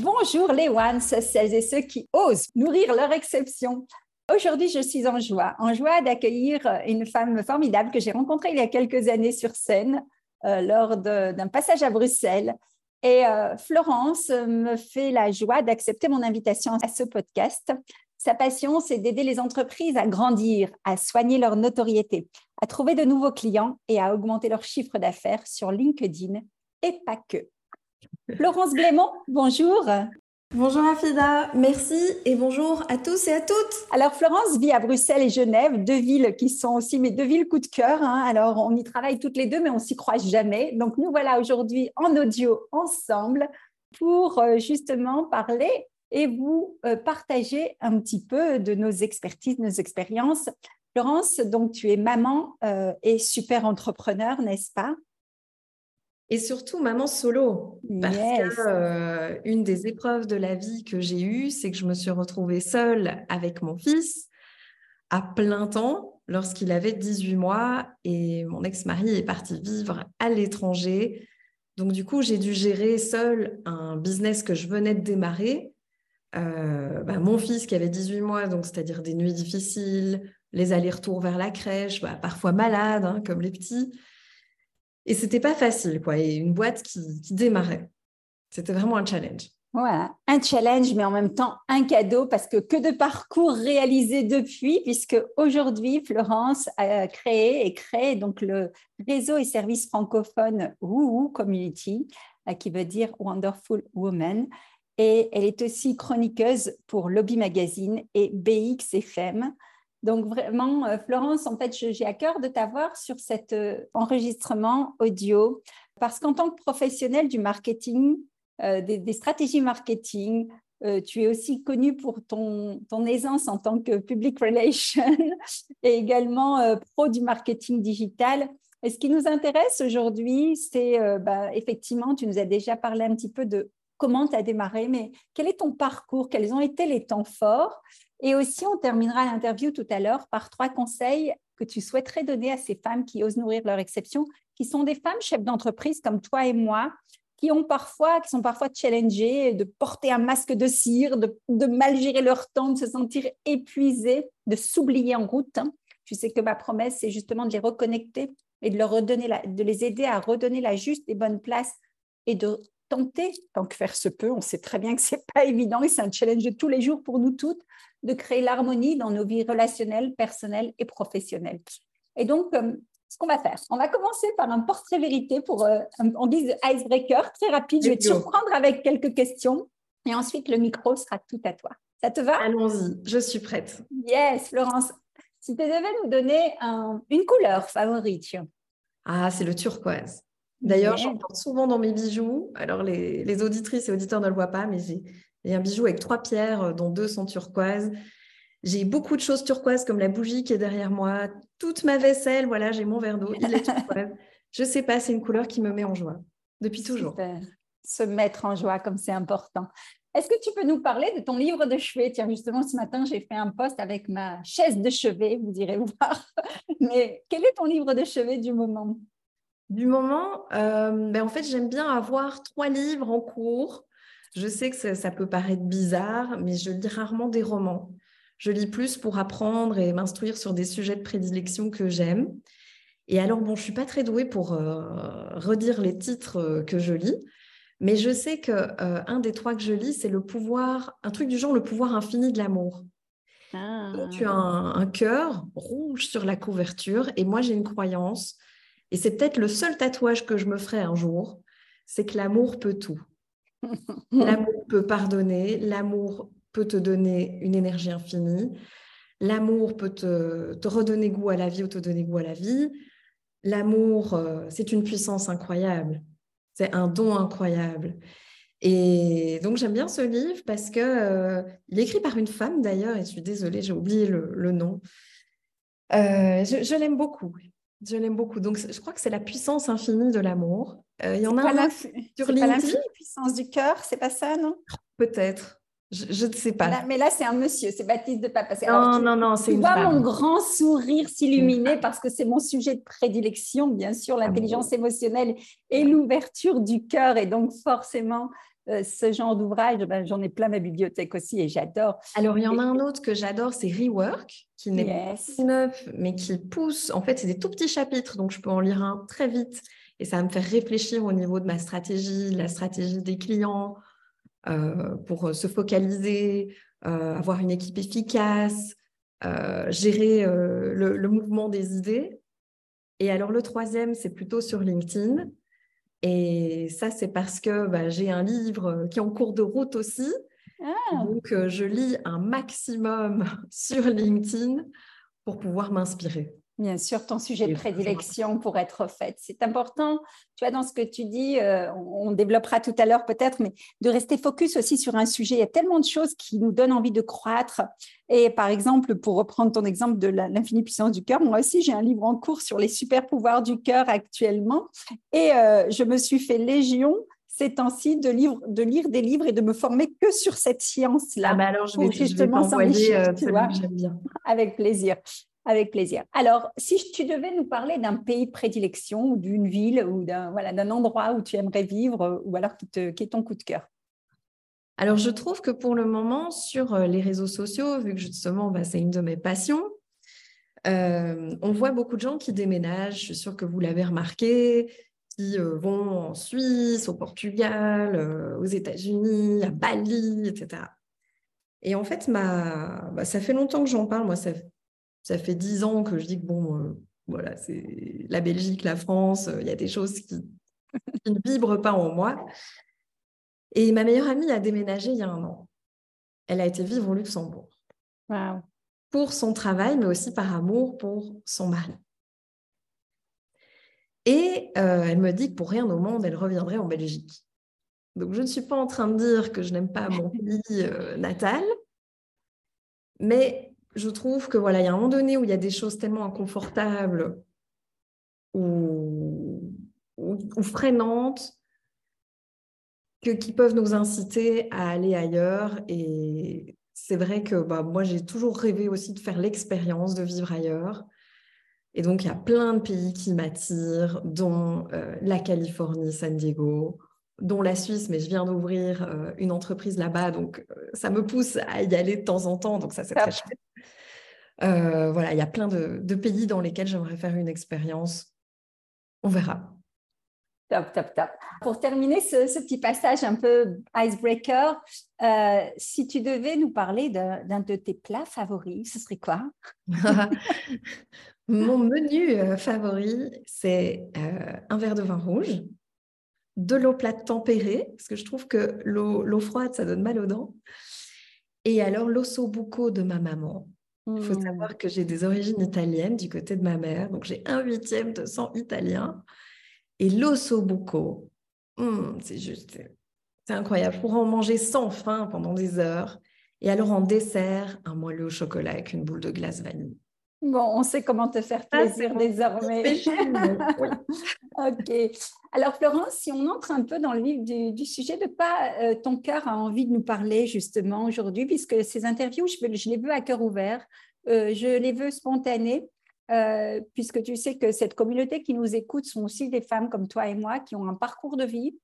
Bonjour les ones, celles et ceux qui osent nourrir leur exception. Aujourd'hui, je suis en joie, en joie d'accueillir une femme formidable que j'ai rencontrée il y a quelques années sur scène euh, lors d'un passage à Bruxelles. Et euh, Florence me fait la joie d'accepter mon invitation à ce podcast. Sa passion, c'est d'aider les entreprises à grandir, à soigner leur notoriété, à trouver de nouveaux clients et à augmenter leur chiffre d'affaires sur LinkedIn et pas que. Florence Blémont, bonjour. Bonjour Afida, merci et bonjour à tous et à toutes. Alors Florence vit à Bruxelles et Genève, deux villes qui sont aussi mes deux villes coup de cœur. Hein. Alors on y travaille toutes les deux, mais on s'y croise jamais. Donc nous voilà aujourd'hui en audio ensemble pour euh, justement parler et vous euh, partager un petit peu de nos expertises, nos expériences. Florence, donc tu es maman euh, et super entrepreneur, n'est-ce pas? Et surtout maman solo. Parce que euh, une des épreuves de la vie que j'ai eues, c'est que je me suis retrouvée seule avec mon fils à plein temps lorsqu'il avait 18 mois et mon ex-mari est parti vivre à l'étranger. Donc du coup, j'ai dû gérer seule un business que je venais de démarrer. Euh, bah, mon fils qui avait 18 mois, donc c'est-à-dire des nuits difficiles, les allers-retours vers la crèche, bah, parfois malade, hein, comme les petits. Et c'était pas facile, quoi. Et une boîte qui, démarrait. C'était vraiment un challenge. Voilà, un challenge, mais en même temps un cadeau parce que que de parcours réalisés depuis, puisque aujourd'hui, Florence a créé et crée donc le réseau et service francophone Woo Community, euh, qui veut dire Wonderful Woman. Et elle est aussi chroniqueuse pour Lobby Magazine et BXFM. Donc vraiment, euh, Florence, en fait, j'ai à cœur de t'avoir sur cet euh, enregistrement audio parce qu'en tant que professionnel du marketing, euh, des, stratégies marketing, tu es aussi connue pour ton, ton, aisance en tant que public relation et également pro du marketing digital. Et ce qui nous intéresse aujourd'hui, c'est bah, effectivement, tu nous as déjà parlé un petit peu de comment tu as démarré, mais quel est ton parcours, quels ont été les temps forts? Et aussi, on terminera l'interview tout à l'heure par trois conseils que tu souhaiterais donner à ces femmes qui osent nourrir leur exception, qui sont des femmes chefs d'entreprise comme toi et moi, qui ont parfois, qui sont parfois challengées de porter un masque de cire, de, mal gérer leur temps, de se sentir épuisées, de s'oublier en route. Hein. Tu sais que ma promesse, c'est justement de les reconnecter et de leur redonner de les aider à redonner la juste et bonne place et de tenter, tant que faire se peut, on sait très bien que c'est pas évident et c'est un challenge de tous les jours pour nous toutes, de créer l'harmonie dans nos vies relationnelles, personnelles et professionnelles. Et donc, euh, ce qu'on va faire, on va commencer par un portrait vérité pour, euh, en guise de icebreaker, très rapide. Je vais te surprendre avec quelques questions et ensuite le micro sera tout à toi. Ça te va? Allons-y, je suis prête. Yes, Florence. Si tu devais nous donner une couleur favorite. Ah, c'est le turquoise. D'ailleurs, j'en porte souvent dans mes bijoux. Alors, les, auditrices et auditeurs ne le voient pas, mais j'ai un bijou avec trois pierres, euh, dont deux sont turquoises. J'ai beaucoup de choses turquoises, comme la bougie qui est derrière moi. Toute ma vaisselle, voilà, j'ai mon verre d'eau, il est turquoise. Je sais pas, c'est une couleur qui me met en joie, depuis toujours. Se mettre en joie, comme c'est important. Est-ce que tu peux nous parler de ton livre de chevet? Tiens, justement, ce matin, j'ai fait un post avec ma chaise de chevet, vous irez voir. Mais quel est ton livre de chevet du moment? Du moment, euh, ben en fait, j'aime bien avoir trois livres en cours. Je sais que ça, peut paraître bizarre, mais je lis rarement des romans. Je lis plus pour apprendre et m'instruire sur des sujets de prédilection que j'aime. Et alors, bon, je suis pas très douée pour euh, redire les titres euh, que je lis, mais je sais que un des trois que je lis, c'est le pouvoir, un truc du genre le pouvoir infini de l'amour. Donc, tu as un, un cœur rouge sur la couverture. Et moi, j'ai une croyance, et c'est peut-être le seul tatouage que je me ferai un jour, c'est que l'amour peut tout. L'amour peut pardonner, l'amour peut te donner une énergie infinie, l'amour peut te, redonner goût à la vie ou te donner goût à la vie. L'amour, euh, c'est une puissance incroyable, c'est un don incroyable. Et donc j'aime bien ce livre parce que euh, il est écrit par une femme d'ailleurs, et je suis désolée, j'ai oublié le, nom. Euh, je, l'aime beaucoup. Je l'aime beaucoup. Donc je crois que c'est la puissance infinie de l'amour. il y en a un sur la puissance du cœur, c'est pas ça, non? Peut-être. Je, ne sais pas. mais là, c'est un monsieur, c'est Baptiste de Papa. Non, non, non, c'est une vois mon grand sourire s'illuminer parce que c'est mon sujet de prédilection, bien sûr, l'intelligence émotionnelle et l'ouverture du cœur. Et donc, forcément, euh, ce genre d'ouvrage, ben, j'en ai plein ma bibliothèque aussi et j'adore. Alors, il y en a un autre que j'adore, c'est Rework, qui n'est pas neuf, mais qui pousse. En fait, c'est des tout petits chapitres, donc je peux en lire un très vite. Et ça va me faire réfléchir au niveau de ma stratégie, la stratégie des clients, euh, pour euh, se focaliser, euh, avoir une équipe efficace, gérer le, mouvement des idées. Et alors le troisième, c'est plutôt sur LinkedIn. Et ça, c'est parce que bah, j'ai un livre qui est en cours de route aussi. Ah. Donc, je lis un maximum sur LinkedIn pour pouvoir m'inspirer. Bien sûr, ton sujet de prédilection pour être fait. C'est important, tu vois, dans ce que tu dis, euh, on, développera tout à l'heure peut-être, mais de rester focus aussi sur un sujet. Il y a tellement de choses qui nous donnent envie de croître. Et par exemple, pour reprendre ton exemple de l'infinie puissance du cœur, moi aussi, j'ai un livre en cours sur les super pouvoirs du cœur actuellement. Et euh, je me suis fait légion ces temps-ci de, de lire des livres et de me former que sur cette science-là. Ah bah alors, je vais, justement s'enrichir, euh, tu vois, bien. avec plaisir. Avec plaisir. Alors, si tu devais nous parler d'un pays de prédilection ou d'une ville ou d'un voilà, endroit où tu aimerais vivre euh, ou alors qui, te, est ton coup de cœur? Alors, je trouve que pour le moment, sur euh, les réseaux sociaux, vu que justement, bah, c'est une de mes passions, euh, on voit beaucoup de gens qui déménagent. Je suis sûre que vous l'avez remarqué, qui vont en Suisse, au Portugal, aux États-Unis, à Bali, etc. Et en fait. Bah, ça fait longtemps que j'en parle. Moi, ça ça fait dix ans que je dis que bon, euh, voilà, c'est la Belgique, la France, euh, il y a des choses qui, ne vibrent pas en moi. Et ma meilleure amie a déménagé il y a un an. Elle a été vivre au Luxembourg. Pour son travail, mais aussi par amour pour son mari. Et euh, elle me dit que pour rien au monde, elle reviendrait en Belgique. Donc je ne suis pas en train de dire que je n'aime pas mon pays natal, mais je trouve que voilà, il y a un moment donné où il y a des choses tellement inconfortables ou, ou, freinantes que, qui peuvent nous inciter à aller ailleurs. Et c'est vrai que bah, moi, j'ai toujours rêvé aussi de faire l'expérience de vivre ailleurs. Et donc, il y a plein de pays qui m'attirent, dont euh, la Californie, San Diego, dont la Suisse, mais je viens d'ouvrir euh, une entreprise là-bas, donc euh, ça me pousse à y aller de temps en temps, donc ça c'est très chouette. Euh, voilà, il y a plein de, pays dans lesquels j'aimerais faire une expérience. On verra. Top, top, top. Pour terminer ce, petit passage un peu icebreaker, euh, si tu devais nous parler d'un de, tes plats favoris, ce serait quoi? Mon menu euh, favori, c'est un verre de vin rouge, de l'eau plate tempérée, parce que je trouve que l'eau froide, ça donne mal aux dents, et alors l'osso bucco de ma maman, il faut mmh. savoir que j'ai des origines italiennes du côté de ma mère, donc j'ai un huitième de sang italien. Et l'osso bucco, mmh, c'est juste, c'est incroyable. Je pourrais en manger sans faim pendant des heures. Et alors en dessert, un moelleux au chocolat avec une boule de glace vanille. Bon, on sait comment te faire ah, plaisir désormais. ok. Alors Florence, si on entre un peu dans le vif du, sujet, de quoi euh, ton cœur a envie de nous parler justement aujourd'hui, puisque ces interviews, je, je, les veux à cœur ouvert, euh, je les veux spontanées, euh, puisque tu sais que cette communauté qui nous écoute sont aussi des femmes comme toi et moi qui ont un parcours de vie,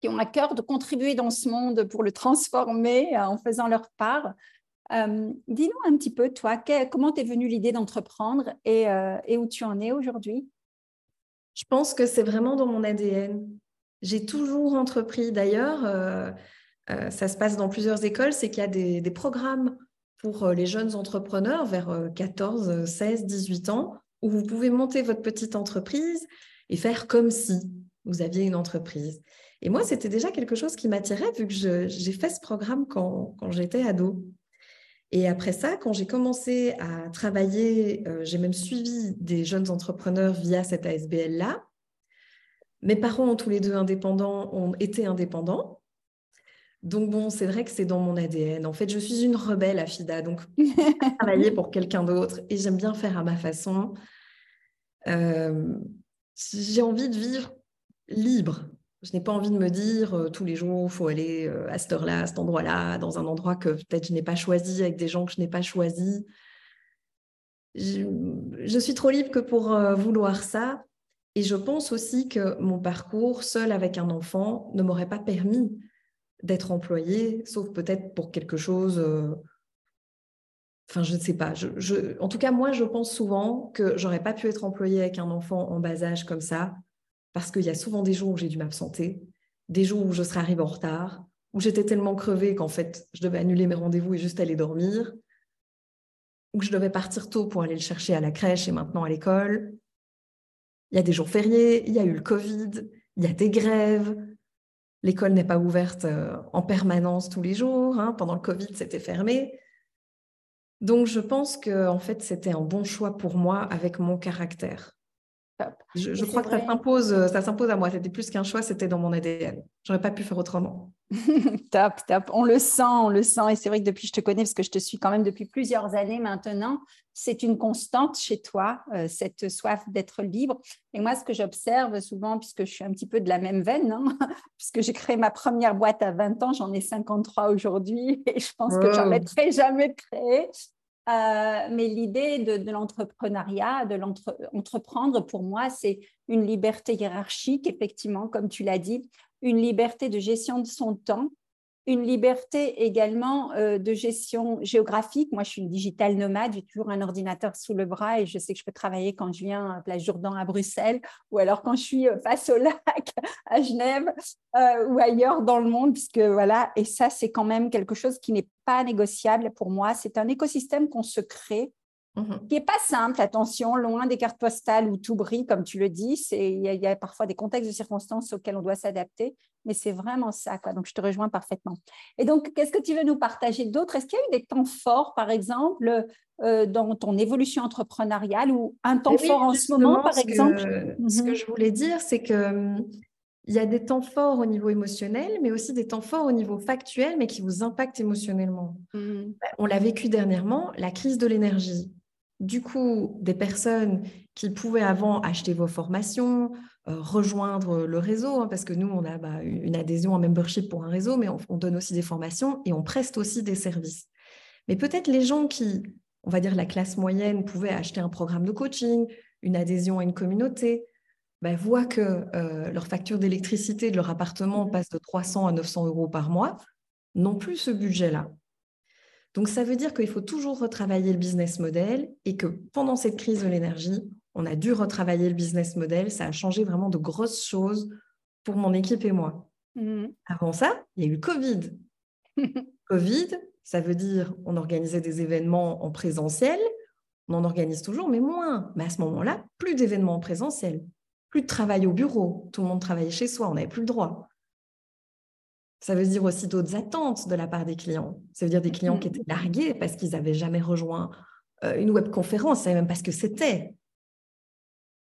qui ont à cœur de contribuer dans ce monde pour le transformer en faisant leur part. Euh, dis-nous un petit peu, toi, comment t'es venue l'idée d'entreprendre euh, et, où tu en es aujourd'hui? Je pense que c'est vraiment dans mon ADN. J'ai toujours entrepris. D'ailleurs, euh, ça se passe dans plusieurs écoles, c'est qu'il y a des, programmes pour les jeunes entrepreneurs vers 14, 16, 18 ans, où vous pouvez monter votre petite entreprise et faire comme si vous aviez une entreprise. Et moi, c'était déjà quelque chose qui m'attirait vu que j'ai fait ce programme quand, quand j'étais ado. Et après ça, quand j'ai commencé à travailler, euh, j'ai même suivi des jeunes entrepreneurs via cette ASBL-là. Mes parents ont tous les deux indépendants, ont été indépendants. Donc bon, c'est vrai que c'est dans mon ADN. En fait, je suis une rebelle, Afida. Donc, travailler pour quelqu'un d'autre et j'aime bien faire à ma façon. Euh, j'ai envie de vivre libre. Je n'ai pas envie de me dire euh, tous les jours, il faut aller euh, à cette heure-là, à cet endroit-là, dans un endroit que peut-être je n'ai pas choisi, avec des gens que je n'ai pas choisis. Je, suis trop libre que pour euh, vouloir ça. Et je pense aussi que mon parcours, seul avec un enfant, ne m'aurait pas permis d'être employée, sauf peut-être pour quelque chose. Enfin, je ne sais pas. en tout cas, moi, je pense souvent que j'aurais pas pu être employée avec un enfant en bas âge comme ça parce qu'il y a souvent des jours où j'ai dû m'absenter, des jours où je serais arrivée en retard, où j'étais tellement crevée qu'en fait, je devais annuler mes rendez-vous et juste aller dormir, où je devais partir tôt pour aller le chercher à la crèche et maintenant à l'école. Il y a des jours fériés, il y a eu le Covid, il y a des grèves. L'école n'est pas ouverte euh, en permanence tous les jours. Hein. Pendant le Covid, c'était fermé. Donc, je pense que en fait, c'était un bon choix pour moi avec mon caractère. Je, crois que ça s'impose, euh, ça s'impose à moi. C'était plus qu'un choix, c'était dans mon ADN. J'aurais pas pu faire autrement. top, top. On le sent, on le sent. Et c'est vrai que depuis, je te connais parce que je te suis quand même depuis plusieurs années maintenant. C'est une constante chez toi, euh, cette soif d'être libre. Et moi, ce que j'observe souvent, puisque je suis un petit peu de la même veine, hein, puisque j'ai créé ma première boîte à 20 ans, j'en ai 53 aujourd'hui, et je pense que j'en mettrai jamais créé. Euh, mais l'idée de, l'entrepreneuriat, de l'entreprendre, pour moi, c'est une liberté hiérarchique, effectivement, comme tu l'as dit, une liberté de gestion de son temps, une liberté également euh, de gestion géographique. Moi, je suis une digital nomade, j'ai toujours un ordinateur sous le bras et je sais que je peux travailler quand je viens à Place Jourdan à Bruxelles ou alors quand je suis euh, face au lac à Genève euh, ou ailleurs dans le monde, puisque voilà, et ça, c'est quand même quelque chose qui n'est pas négociable pour moi. C'est un écosystème qu'on se crée Mmh qui n'est pas simple, attention, loin des cartes postales où tout brille, comme tu le dis. Il y, a parfois des contextes de circonstances auxquels on doit s'adapter, mais c'est vraiment ça. Quoi. Donc, je te rejoins parfaitement. Et donc, qu'est-ce que tu veux nous partager d'autre? Est-ce qu'il y a eu des temps forts, par exemple, euh, dans ton évolution entrepreneuriale ou un temps fort en ce moment, par exemple? Ce que mmh je voulais dire, c'est que hum, il y a des temps forts au niveau émotionnel, mais aussi des temps forts au niveau factuel, mais qui vous impactent émotionnellement. Mmh on l'a vécu dernièrement, la crise de l'énergie du coup des personnes qui pouvaient avant acheter vos formations, euh, rejoindre le réseau, hein, parce que nous, on a bah, une adhésion, un membership pour un réseau, mais on, donne aussi des formations et on preste aussi des services. Mais peut-être les gens qui, on va dire la classe moyenne, pouvaient acheter un programme de coaching, une adhésion à une communauté, bah, voient que euh, leur facture d'électricité de leur appartement passe de 300 à 900 euros par mois, n'ont plus ce budget-là. Donc, ça veut dire qu'il faut toujours retravailler le business model et que pendant cette crise de l'énergie, on a dû retravailler le business model. Ça a changé vraiment de grosses choses pour mon équipe et moi. Mmh. Avant ça, il y a eu le Covid. Covid, ça veut dire on organisait des événements en présentiel. On en organise toujours, mais moins. Mais à ce moment-là, plus d'événements en présentiel, plus de travail au bureau. Tout le monde travaillait chez soi, on n'avait plus le droit. Ça veut dire aussi d'autres attentes de la part des clients. Ça veut dire des clients qui étaient largués parce qu'ils n'avaient jamais rejoint euh, une webconférence, ils ne même pas ce que c'était.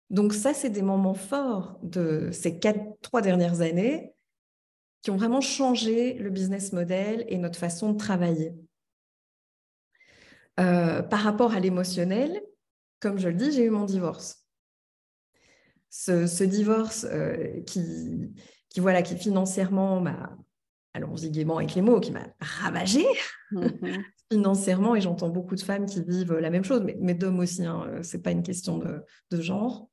Donc ça, c'est des moments forts de ces quatre, trois dernières années qui ont vraiment changé le business model et notre façon de travailler. Euh, par rapport à l'émotionnel, comme je le dis, j'ai eu mon divorce. Ce, divorce euh, qui, qui, voilà, qui financièrement m'a allons-y gaiement avec les mots, qui m'a ravagée mm-hmm. financièrement. Et j'entends beaucoup de femmes qui vivent la même chose, mais, d'hommes aussi. Hein, euh, Ce n'est pas une question de, genre.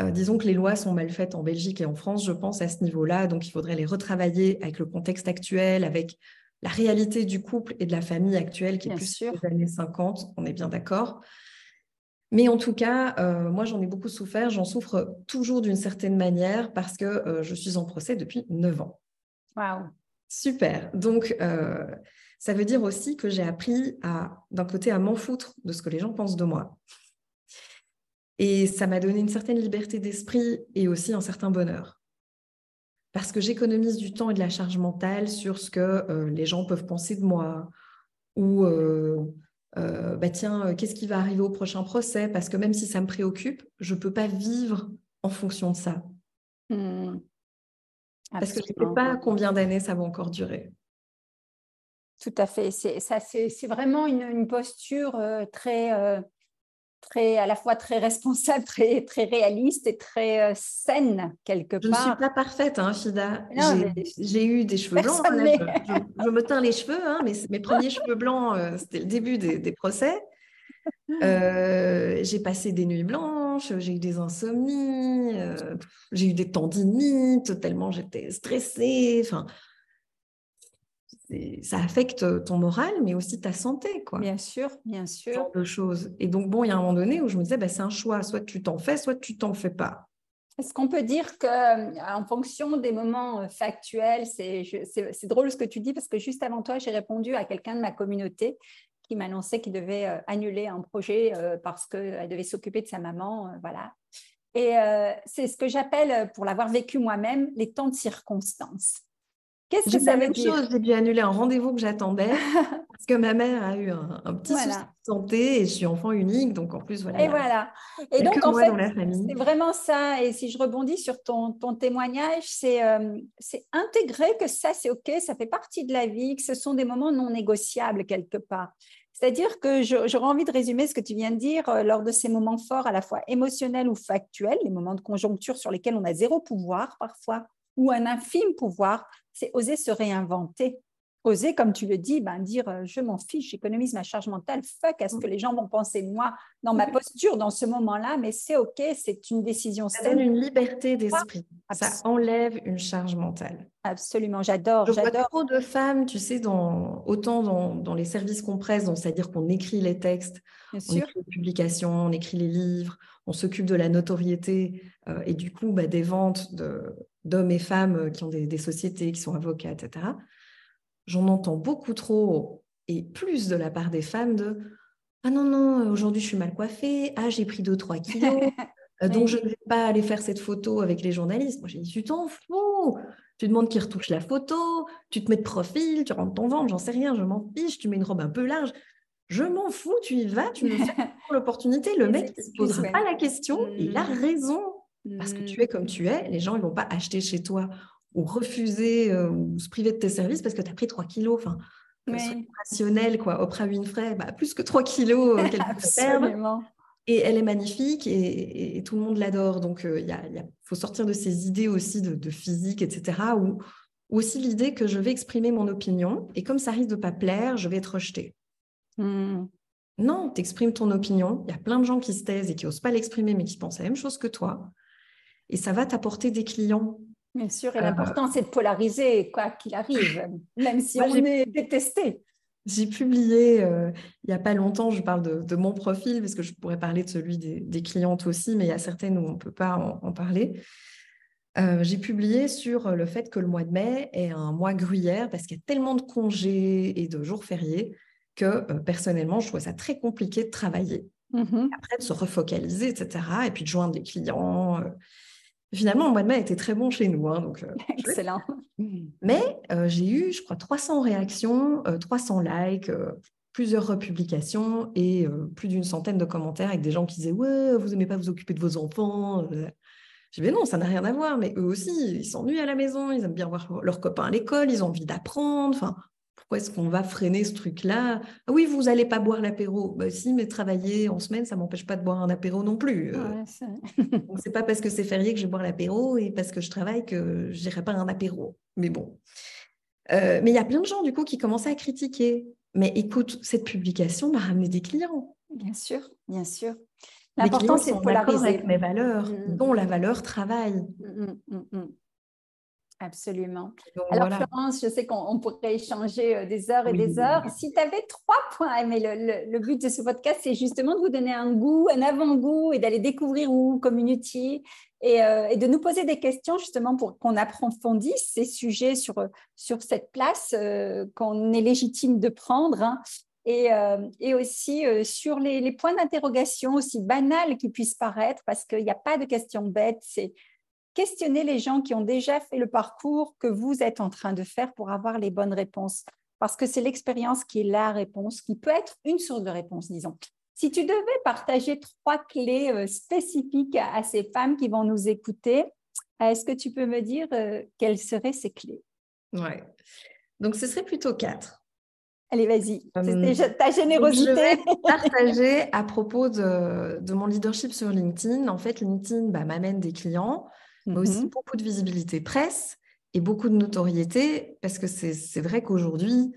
Euh, disons que les lois sont mal faites en Belgique et en France, je pense, à ce niveau-là. Donc, il faudrait les retravailler avec le contexte actuel, avec la réalité du couple et de la famille actuelle, qui est plus sûr. des années 50. On est bien d'accord. Mais en tout cas, euh, moi, j'en ai beaucoup souffert. J'en souffre toujours d'une certaine manière parce que je suis en procès depuis 9 ans. Wow. Super. Donc, euh, ça veut dire aussi que j'ai appris à, d'un côté, à m'en foutre de ce que les gens pensent de moi. Et ça m'a donné une certaine liberté d'esprit et aussi un certain bonheur. Parce que j'économise du temps et de la charge mentale sur ce que euh, les gens peuvent penser de moi. Ou, euh, euh, bah tiens, qu'est-ce qui va arriver au prochain procès? Parce que même si ça me préoccupe, je ne peux pas vivre en fonction de ça. Mmh. Parce que je ne sais pas combien d'années ça va encore durer. Tout à fait. C'est, ça, c'est, vraiment une, posture très, très, à la fois très responsable, très, très réaliste et très euh, saine quelque part. Je ne suis pas parfaite, hein, Fida. J'ai eu des cheveux blancs. Hein, je, me teins les cheveux, hein, mais mes premiers cheveux blancs, euh, c'était le début des, procès. Euh, j'ai passé des nuits blanches, j'ai eu des insomnies, j'ai eu des tendinites, tellement j'étais stressée. Enfin, ça affecte ton moral, mais aussi ta santé, quoi. Bien sûr, bien sûr. Genre de choses. Et donc, bon, il y a un moment donné où je me disais, bah, c'est un choix, soit tu t'en fais, soit tu t'en fais pas. Est-ce qu'on peut dire que, euh, en fonction des moments euh, factuels, c'est drôle ce que tu dis parce que juste avant toi, j'ai répondu à quelqu'un de ma communauté qui m'annonçait qu'il devait euh, annuler un projet parce qu'elle devait s'occuper de sa maman, voilà. Et c'est ce que j'appelle, pour l'avoir vécu moi-même, les temps de circonstances. Qu'est-ce que ça veut dire? chose, J'ai dû annuler un rendez-vous que j'attendais parce que ma mère a eu un, petit souci de santé et je suis enfant unique, donc en plus voilà. Et voilà. Et donc en fait, c'est vraiment ça. Et si je rebondis sur ton, ton témoignage, c'est euh, c'est intégrer que ça c'est ok, ça fait partie de la vie, que ce sont des moments non négociables quelque part. C'est-à-dire que j'aurais envie de résumer ce que tu viens de dire euh, lors de ces moments forts, à la fois émotionnels ou factuels, les moments de conjoncture sur lesquels on a zéro pouvoir parfois, ou un infime pouvoir, c'est oser se réinventer. Oser, comme tu le dis, ben, dire euh, je m'en fiche, j'économise ma charge mentale, fuck à ce que mm. les gens vont penser de moi dans ma posture dans ce moment-là, mais c'est OK, c'est une décision Ça donne une liberté d'esprit, ça enlève une charge mentale. Absolument, j'adore. J'adore trop de femmes, tu sais, dans, autant dans, les services qu'on presse, c'est-à-dire qu'on écrit les textes, on écrit les publications, on écrit les livres, on s'occupe de la notoriété euh, et du coup bah, des ventes de, d'hommes et femmes euh, qui ont des, sociétés, qui sont avocats, etc., j'en entends beaucoup trop, et plus de la part des femmes, de Ah non, non, aujourd'hui je suis mal coiffée, ah j'ai pris 2-3 kilos, euh, donc je ne vais pas aller faire cette photo avec les journalistes. Moi j'ai dit Tu t'en fous. Tu demandes qui retouche la photo, tu te mets de profil, tu rentres ton ventre, j'en sais rien, je m'en fiche, tu mets une robe un peu large. Je m'en fous, tu y vas, tu me fais l'opportunité. Le mec ne se posera pas la question, il a mmh. raison. Parce que tu es comme tu es, les gens ne vont pas acheter chez toi ou refuser euh, ou se priver de tes services parce que tu as pris 3 kilos. Enfin, oui. rationnel, quoi. Oprah Winfrey, bah, plus que 3 kilos euh, qu'elle. Et elle est magnifique et, tout le monde l'adore. Donc, euh, il faut sortir de ces idées aussi de, physique, etc. Ou, aussi l'idée que je vais exprimer mon opinion et comme ça risque de pas plaire, je vais être rejetée. Mmh. Non, tu exprimes ton opinion. Il y a plein de gens qui se taisent et qui n'osent pas l'exprimer, mais qui pensent la même chose que toi et ça va t'apporter des clients. Bien sûr, et euh, l'important, c'est de polariser, quoi qu'il arrive, même si on est détesté. J'ai publié euh, il n'y a pas longtemps, je parle de, mon profil, parce que je pourrais parler de celui des, clientes aussi, mais il y a certaines où on ne peut pas en, parler. Euh, j'ai publié sur le fait que le mois de mai est un mois gruyère, parce qu'il y a tellement de congés et de jours fériés que personnellement, je trouve ça très compliqué de travailler. Mmh Après, de se refocaliser, etc. Et puis de joindre les clients. Finalement, le mois de mai était très bon chez nous. Hein, donc, euh, Excellent. Mais euh, j'ai eu, je crois, 300 réactions, 300 euh, likes, plusieurs republications et plus d'une centaine de commentaires avec des gens qui disaient Ouais, vous n'aimez pas vous occuper de vos enfants. Je dis, non, ça n'a rien à voir, mais eux aussi, ils s'ennuient à la maison, ils aiment bien voir leurs copains à l'école, ils ont envie d'apprendre. Enfin, pourquoi est-ce qu'on va freiner ce truc-là? Ah Oui, vous n'allez pas boire l'apéro. Bah, si, mais travailler en semaine, ça ne m'empêche pas de boire un apéro non plus. Euh. Ce c'est pas parce que c'est férié que je vais boire l'apéro et parce que je travaille que je n'irai pas un apéro. Mais bon. Euh, mais il y a plein de gens, du coup, qui commencent à critiquer. Mais écoute, cette publication m'a ramené des clients. Bien sûr, bien sûr. L'important, c'est de polariser. avec mes valeurs, mm, mm, dont la mm. valeur travail. Absolument. Alors Florence, je sais qu'on pourrait échanger euh, des heures et des heures. Si tu avais trois points, mais le, but de ce podcast, c'est justement de vous donner un goût, un avant-goût et d'aller découvrir où Community euh, et, de nous poser des questions justement pour qu'on approfondisse ces sujets sur, sur cette place euh, qu'on est légitime de prendre. Hein. Et, et, aussi sur les, les points d'interrogation aussi banals qui puissent paraître, parce qu'il n'y a pas de questions bêtes, c'est questionnez les gens qui ont déjà fait le parcours que vous êtes en train de faire pour avoir les bonnes réponses. Parce que c'est l'expérience qui est la réponse, qui peut être une source de réponse, disons. Si tu devais partager trois clés euh, spécifiques à ces femmes qui vont nous écouter, est-ce que tu peux me dire euh, quelles seraient ces clés? Ouais. Donc, ce serait plutôt quatre. Allez, vas-y. C'est ta générosité. je vais partager à propos de, de, mon leadership sur LinkedIn. En fait, LinkedIn bah, m'amène des clients mais aussi mmh beaucoup de visibilité presse et beaucoup de notoriété, parce que c'est vrai qu'aujourd'hui,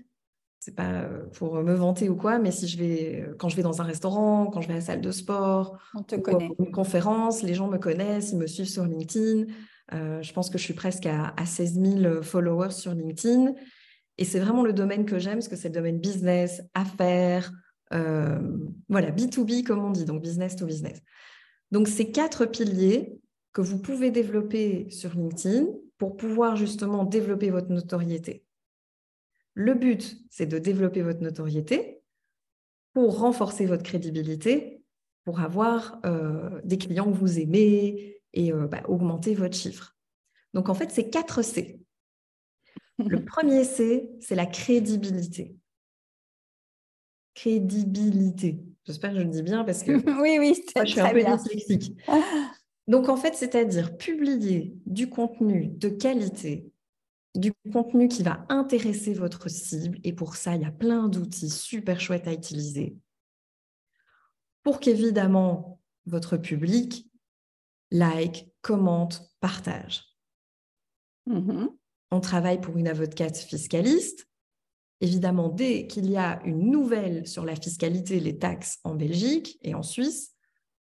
c'est pas euh, pour me vanter ou quoi, mais si je vais, euh, quand je vais dans un restaurant, quand je vais à la salle de sport, On te connaît. une conférence, les gens me connaissent, ils me suivent sur LinkedIn. Euh, je pense que je suis presque à, 16 000 followers sur LinkedIn. Et c'est vraiment le domaine que j'aime, parce que c'est le domaine business, affaires, voilà, B2B comme on dit, donc business to business. Donc ces quatre piliers, que vous pouvez développer sur LinkedIn pour pouvoir justement développer votre notoriété. Le but, c'est de développer votre notoriété pour renforcer votre crédibilité, pour avoir euh, des clients que vous aimez et euh, bah, augmenter votre chiffre. Donc en fait, c'est quatre C. Le premier C, c'est la crédibilité. Crédibilité. J'espère que je le dis bien parce que oui, oui, je suis un peu dyslexique. Donc, en fait, c'est-à-dire publier du contenu de qualité, du contenu qui va intéresser votre cible. Et pour ça, il y a plein d'outils super chouettes à utiliser. Pour qu'évidemment, votre public like, commente, partage. Mm-hmm. On travaille pour une avocate fiscaliste. Évidemment, dès qu'il y a une nouvelle sur la fiscalité, les taxes en Belgique et en Suisse,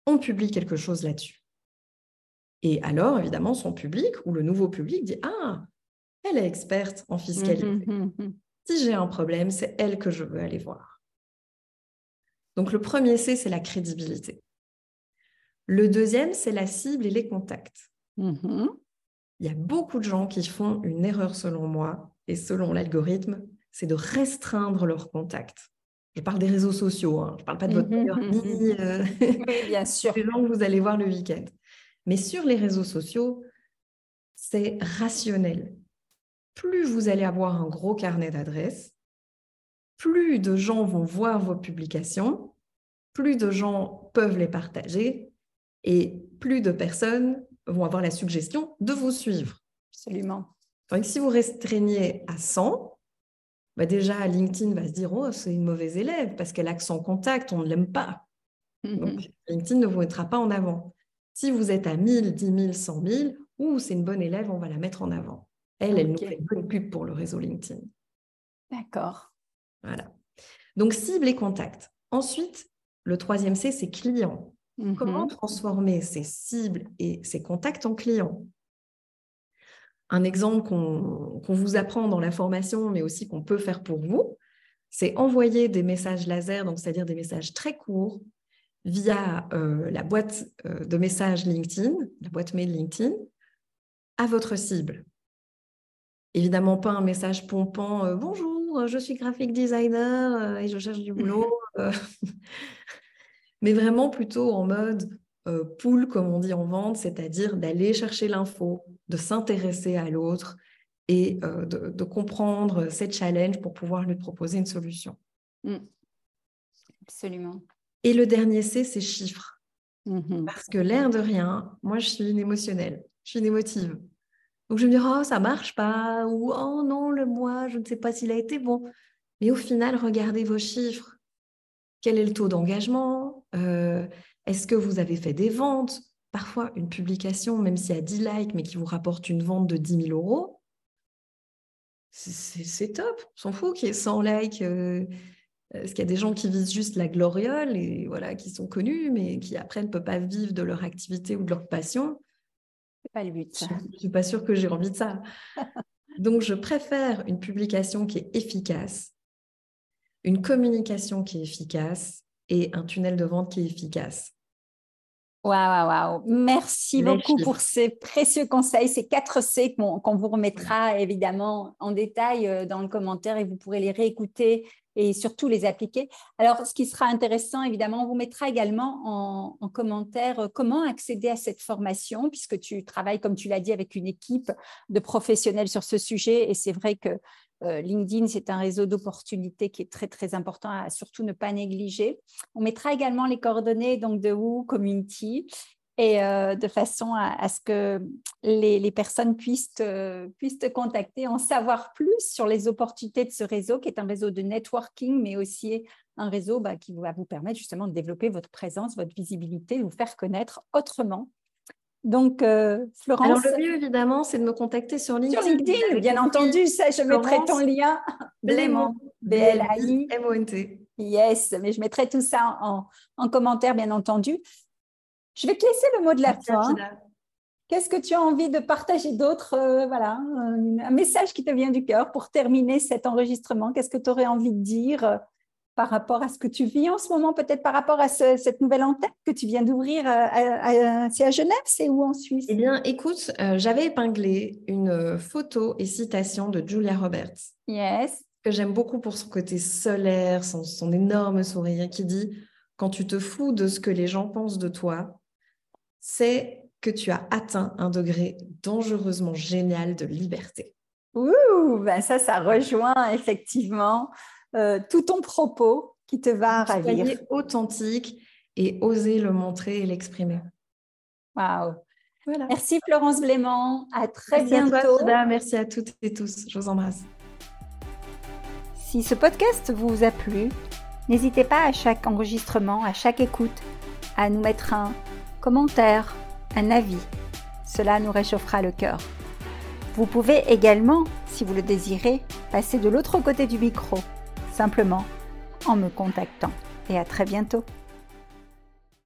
on publie quelque chose là-dessus. Et alors, évidemment, son public ou le nouveau public dit Ah, elle est experte en fiscalité. Mmh, mmh, mmh, si j'ai un problème, c'est elle que je veux aller voir. Donc, le premier C, c'est la crédibilité. Le deuxième, c'est la cible et les contacts. Il y a beaucoup de gens qui font une erreur, selon moi, et selon l'algorithme, c'est de restreindre leurs contacts. Je parle des réseaux sociaux, hein. je ne parle pas de votre meilleur ami, euh, oui, bien sûr. les gens que vous allez voir le week-end. Mais sur les réseaux sociaux, c'est rationnel. Plus vous allez avoir un gros carnet d'adresses, plus de gens vont voir vos publications, plus de gens peuvent les partager et plus de personnes vont avoir la suggestion de vous suivre. Absolument. Donc, si vous restreignez à 100, bah déjà, LinkedIn va se dire Oh, c'est une mauvaise élève parce qu'elle a que son contact, on ne l'aime pas. Mm-hmm. Donc, LinkedIn ne vous mettra pas en avant. Si vous êtes à 1000, 10 000, 100 000, ou c'est une bonne élève, on va la mettre en avant. Elle, elle nous fait une bonne pub pour le réseau LinkedIn. D'accord. Voilà. Donc, cible et contact. Ensuite, le troisième C, c'est client. Mhm. Comment transformer ces cibles et ces contacts en clients? Un exemple qu'on vous apprend dans la formation, mais aussi qu'on peut faire pour vous, c'est envoyer des messages laser, donc c'est-à-dire des messages très courts, via euh, la boîte euh, de messages LinkedIn, la boîte mail LinkedIn, à votre cible. Évidemment, pas un message pompant euh, Bonjour, je suis graphic designer et je cherche du boulot. Mais vraiment plutôt en mode pool, comme on dit en vente, c'est-à-dire d'aller chercher l'info, de s'intéresser à l'autre et de, de, comprendre ses challenges pour pouvoir lui proposer une solution. Mm. Absolument. Et le dernier C, c'est chiffres. Mm-hmm. Parce que l'air de rien, moi, je suis une émotionnelle, je suis une émotive. Donc, je me dis, oh, ça marche pas, ou oh non, le mois, je ne sais pas s'il a été bon. Mais au final, regardez vos chiffres. Quel est le taux d'engagement? Euh, Est-ce que vous avez fait des ventes? Parfois, une publication, même s'il y a 10 likes, mais qui vous rapporte une vente de 10 000 euros, c'est top. On s'en fout qu'il y ait 100 likes. Euh, parce qu'il y a des gens qui visent juste la gloriole et voilà, qui sont connus, mais qui après ne peuvent pas vivre de leur activité ou de leur passion. C'est pas le but. Je ne suis pas sûre que j'ai envie de ça. Donc, je préfère une publication qui est efficace, une communication qui est efficace et un tunnel de vente qui est efficace. Waouh, waouh, Merci beaucoup pour ces précieux conseils, ces quatre C qu'on vous remettra évidemment en détail euh, dans le commentaire et vous pourrez les réécouter et surtout les appliquer. Alors, ce qui sera intéressant, évidemment, on vous mettra également en, en commentaire euh, comment accéder à cette formation, puisque tu travailles, comme tu l'as dit, avec une équipe de professionnels sur ce sujet. Et c'est vrai que euh, LinkedIn, c'est un réseau d'opportunités qui est très, très important à surtout ne pas négliger. On mettra également les coordonnées donc, de Woo Community et euh, de façon à, ce que les, personnes puissent te, puissent te contacter, en savoir plus sur les opportunités de ce réseau, qui est un réseau de networking, mais aussi un réseau bah, qui va vous permettre justement de développer votre présence, votre visibilité, de vous faire connaître autrement donc, euh, Florence. Alors, le mieux, évidemment, c'est de me contacter sur LinkedIn. Sur LinkedIn, bien entendu, ça, je mettrai ton lien. Blémont. B-L-A-I. M-O-N-T. Yes, mais je mettrai tout ça en, commentaire, bien entendu. Je vais te laisser le mot de la fin. Qu'est-ce que tu as envie de partager d'autre euh, Voilà, un, message qui te vient du cœur pour terminer cet enregistrement? Qu'est-ce que tu aurais envie de dire par rapport à ce que tu vis en ce moment, peut-être par rapport à cette nouvelle antenne que tu viens d'ouvrir euh, C'est à Genève, c'est où en Suisse? Eh bien, écoute, euh, j'avais épinglé une photo et citation de Julia Roberts. Yes. Que j'aime beaucoup pour son côté solaire, son, son énorme sourire, qui dit Quand tu te fous de ce que les gens pensent de toi, c'est que tu as atteint un degré dangereusement génial de liberté. Ouh, ben ça, ça rejoint effectivement euh, tout ton propos qui te va ravir. Soyez authentique et oser le montrer et l'exprimer. Waouh. Voilà. Merci Florence Blément. À très bientôt. Merci à toutes et tous. Je vous embrasse. Si ce podcast vous a plu, n'hésitez pas à chaque enregistrement, à chaque écoute, à nous mettre un commentaire, un avis. Cela nous réchauffera le cœur. Vous pouvez également, si vous le désirez, passer de l'autre côté du micro simplement en me contactant. Et à très bientôt.